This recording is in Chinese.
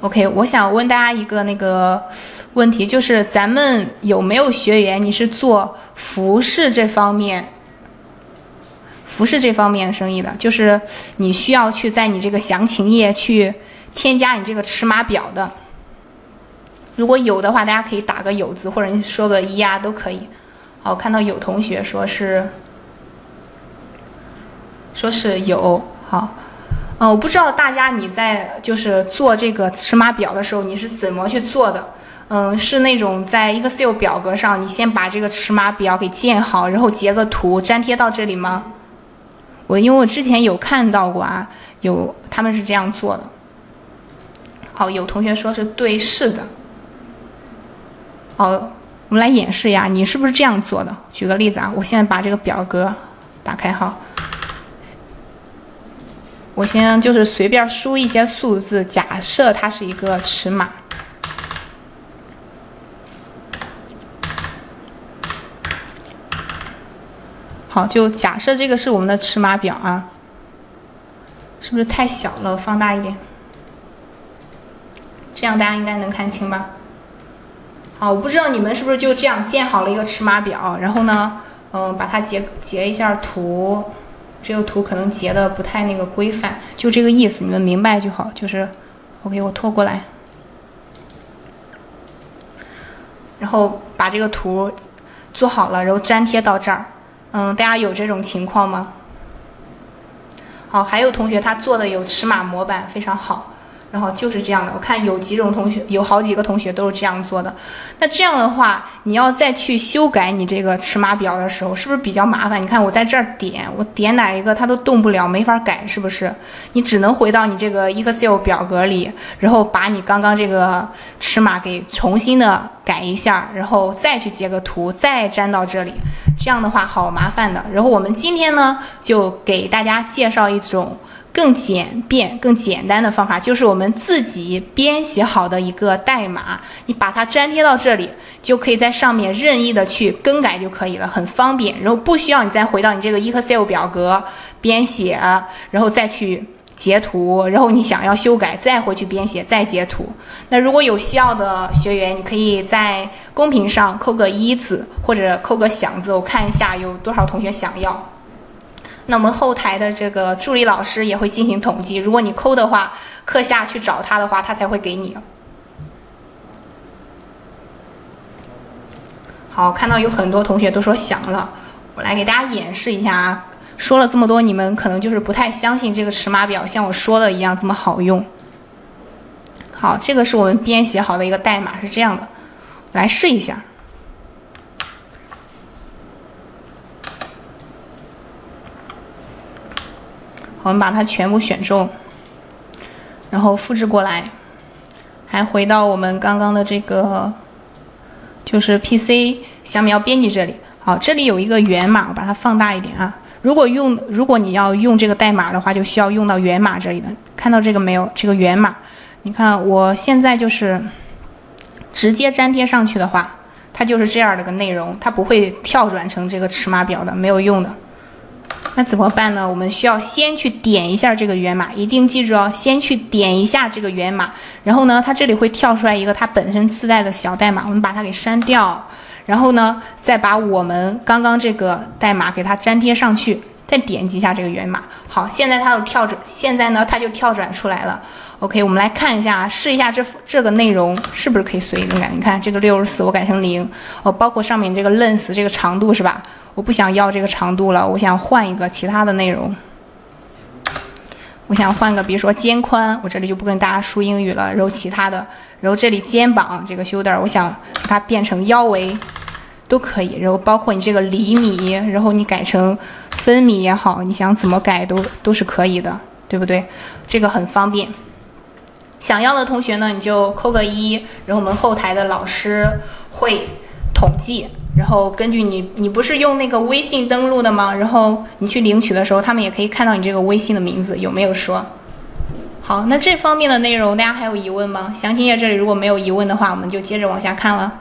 OK，我想问大家一个那个问题，就是咱们有没有学员你是做服饰这方面，服饰这方面生意的，就是你需要去在你这个详情页去添加你这个尺码表的。如果有的话，大家可以打个有字，或者你说个一啊，都可以。好，看到有同学说是，说是有好。嗯，我不知道大家你在就是做这个尺码表的时候，你是怎么去做的？嗯，是那种在 Excel 表格上，你先把这个尺码表给建好，然后截个图粘贴到这里吗？我因为我之前有看到过啊，有他们是这样做的。好，有同学说是对，是的。好，我们来演示一下，你是不是这样做的？举个例子啊，我现在把这个表格打开哈。我先就是随便输一些数字，假设它是一个尺码。好，就假设这个是我们的尺码表啊，是不是太小了？放大一点，这样大家应该能看清吧？好，我不知道你们是不是就这样建好了一个尺码表，然后呢，嗯，把它截截一下图。这个图可能截的不太那个规范，就这个意思，你们明白就好。就是，OK，我拖过来，然后把这个图做好了，然后粘贴到这儿。嗯，大家有这种情况吗？好，还有同学他做的有尺码模板，非常好。然后就是这样的，我看有几种同学，有好几个同学都是这样做的。那这样的话，你要再去修改你这个尺码表的时候，是不是比较麻烦？你看我在这儿点，我点哪一个它都动不了，没法改，是不是？你只能回到你这个 Excel 表格里，然后把你刚刚这个尺码给重新的改一下，然后再去截个图，再粘到这里。这样的话好麻烦的。然后我们今天呢，就给大家介绍一种。更简便、更简单的方法，就是我们自己编写好的一个代码，你把它粘贴到这里，就可以在上面任意的去更改就可以了，很方便。然后不需要你再回到你这个 Excel 表格编写，然后再去截图，然后你想要修改再回去编写再截图。那如果有需要的学员，你可以在公屏上扣个一字或者扣个想字，我看一下有多少同学想要。那我们后台的这个助理老师也会进行统计，如果你扣的话，课下去找他的话，他才会给你。好，看到有很多同学都说想了，我来给大家演示一下啊。说了这么多，你们可能就是不太相信这个尺码表像我说的一样这么好用。好，这个是我们编写好的一个代码，是这样的，来试一下。我们把它全部选中，然后复制过来，还回到我们刚刚的这个，就是 PC 小米编辑这里。好，这里有一个源码，我把它放大一点啊。如果用，如果你要用这个代码的话，就需要用到源码这里的。看到这个没有？这个源码，你看我现在就是直接粘贴上去的话，它就是这样的个内容，它不会跳转成这个尺码表的，没有用的。那怎么办呢？我们需要先去点一下这个源码，一定记住哦，先去点一下这个源码。然后呢，它这里会跳出来一个它本身自带的小代码，我们把它给删掉。然后呢，再把我们刚刚这个代码给它粘贴上去，再点击一下这个源码。好，现在它就跳转，现在呢它就跳转出来了。OK，我们来看一下，试一下这这个内容是不是可以随意更改？你看这个六十四我改成零，哦，包括上面这个 length 这个长度是吧？我不想要这个长度了，我想换一个其他的内容。我想换个，比如说肩宽，我这里就不跟大家输英语了。然后其他的，然后这里肩膀这个 shoulder，我想把它变成腰围，都可以。然后包括你这个厘米，然后你改成分米也好，你想怎么改都都是可以的，对不对？这个很方便。想要的同学呢，你就扣个一，然后我们后台的老师会统计。然后根据你，你不是用那个微信登录的吗？然后你去领取的时候，他们也可以看到你这个微信的名字有没有说。好，那这方面的内容大家还有疑问吗？详情页这里如果没有疑问的话，我们就接着往下看了。